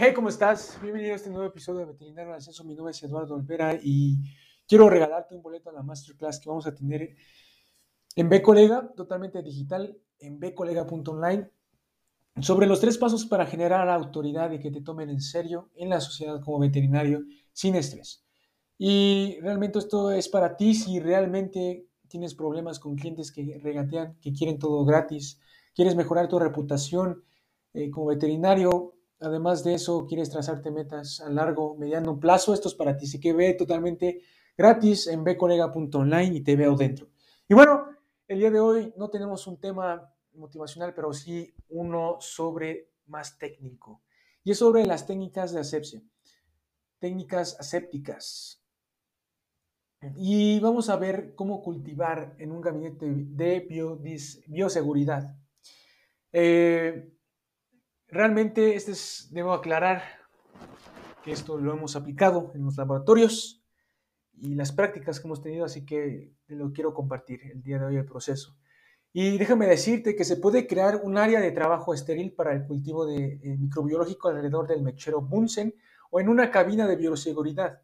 Hey, ¿cómo estás? Bienvenido a este nuevo episodio de Veterinario al Ascenso. Mi nombre es Eduardo Olvera y quiero regalarte un boleto a la masterclass que vamos a tener en B Colega, totalmente digital, en bcolega.online, sobre los tres pasos para generar autoridad y que te tomen en serio en la sociedad como veterinario sin estrés. Y realmente esto es para ti si realmente tienes problemas con clientes que regatean, que quieren todo gratis, quieres mejorar tu reputación eh, como veterinario, además de eso quieres trazarte metas a largo, mediano plazo, esto es para ti. Así que ve totalmente gratis en bcolega.online y te veo dentro. Y bueno, el día de hoy no tenemos un tema motivacional, pero sí uno sobre más técnico. Y es sobre las técnicas de asepsia, técnicas asépticas. Y vamos a ver cómo cultivar en un gabinete de bioseguridad. Eh, realmente, este es, debo aclarar que esto lo hemos aplicado en los laboratorios y las prácticas que hemos tenido, así que lo quiero compartir el día de hoy el proceso. Y déjame decirte que se puede crear un área de trabajo estéril para el cultivo de eh, microbiológico alrededor del mechero Bunsen o en una cabina de bioseguridad.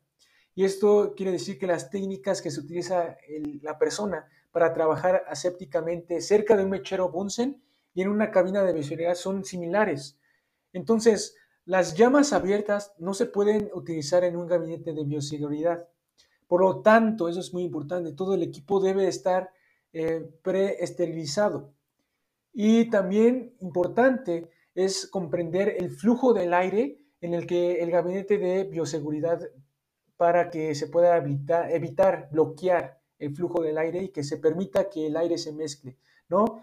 Y esto quiere decir que las técnicas que se utiliza la persona para trabajar asépticamente cerca de un mechero Bunsen y en una cabina de bioseguridad son similares. Entonces, las llamas abiertas no se pueden utilizar en un gabinete de bioseguridad. Por lo tanto, eso es muy importante, todo el equipo debe estar eh, preesterilizado. Y también importante es comprender el flujo del aire en el que el gabinete de bioseguridad para que se pueda evitar, evitar, bloquear el flujo del aire y que se permita que el aire se mezcle, ¿no?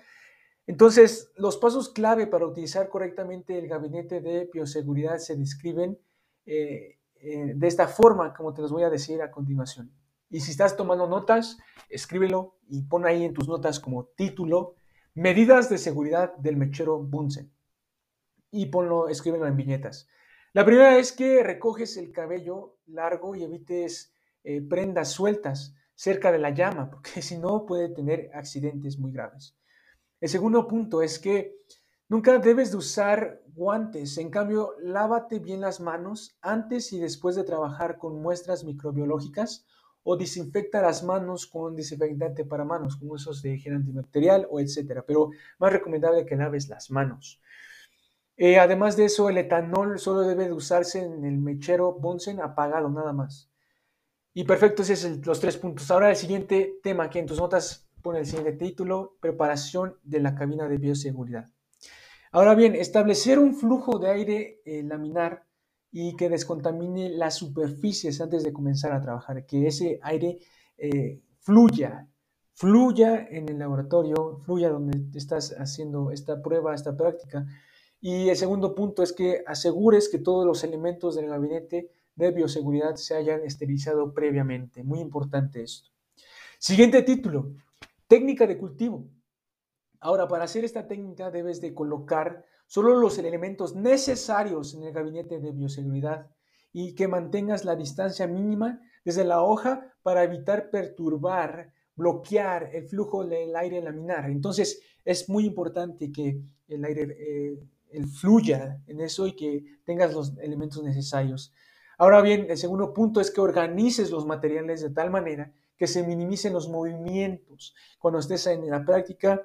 Entonces, los pasos clave para utilizar correctamente el gabinete de bioseguridad se describen eh, eh, de esta forma, como te los voy a decir a continuación. Y si estás tomando notas, escríbelo y pon ahí en tus notas como título Medidas de seguridad del mechero Bunsen. Y ponlo, escríbelo en viñetas. La primera es que recoges el cabello largo y evites eh, prendas sueltas cerca de la llama, porque si no puede tener accidentes muy graves. El segundo punto es que nunca debes de usar guantes, en cambio, lávate bien las manos antes y después de trabajar con muestras microbiológicas o desinfecta las manos con desinfectante para manos, como esos de higiene antibacterial o etcétera, pero más recomendable que laves las manos. Eh, además de eso, el etanol solo debe de usarse en el mechero Bunsen apagado, nada más. Y perfecto, esos son los tres puntos. Ahora el siguiente tema, aquí en tus notas pone el siguiente título, preparación de la cabina de bioseguridad. Ahora bien, establecer un flujo de aire eh, laminar y que descontamine las superficies antes de comenzar a trabajar, que ese aire eh, fluya, fluya en el laboratorio, fluya donde estás haciendo esta prueba, esta práctica y el segundo punto es que asegures que todos los elementos del gabinete de bioseguridad se hayan esterilizado previamente. Muy importante esto. Siguiente título, técnica de cultivo. Ahora, para hacer esta técnica debes de colocar solo los elementos necesarios en el gabinete de bioseguridad y que mantengas la distancia mínima desde la hoja para evitar perturbar, bloquear el flujo del aire laminar. Entonces, es muy importante que el aire eh, el fluya en eso y que tengas los elementos necesarios. Ahora bien, el segundo punto es que organices los materiales de tal manera que se minimicen los movimientos. Cuando estés en la práctica,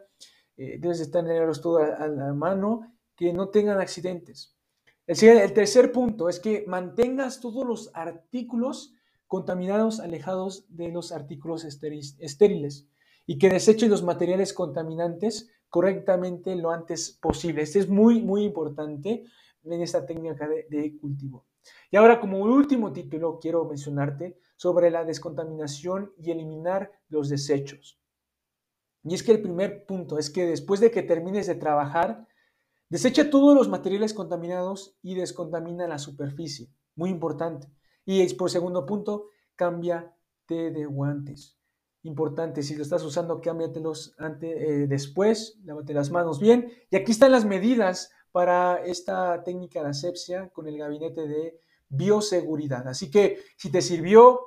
eh, debes de tenerlos todo a, la mano, que no tengan accidentes. El, el tercer punto es que mantengas todos los artículos contaminados alejados de los artículos estériles y que deseches los materiales contaminantes correctamente lo antes posible. Este es muy, muy importante en esta técnica de, cultivo. Y ahora, como último título, quiero mencionarte sobre la descontaminación y eliminar los desechos. Y es que el primer punto es que después de que termines de trabajar, desecha todos los materiales contaminados y descontamina la superficie. Muy importante. Y por segundo punto, cámbiate de guantes importante. Si lo estás usando, cámbiatelos antes, eh, después, lávate las manos bien. Y aquí están las medidas para esta técnica de asepsia con el gabinete de bioseguridad. Así que si te sirvió,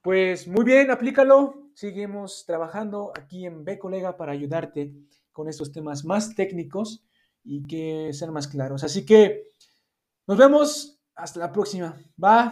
pues muy bien, aplícalo. Seguimos trabajando aquí en B Colega para ayudarte con estos temas más técnicos y que sean más claros. Así que Nos vemos. Hasta la próxima. Bye.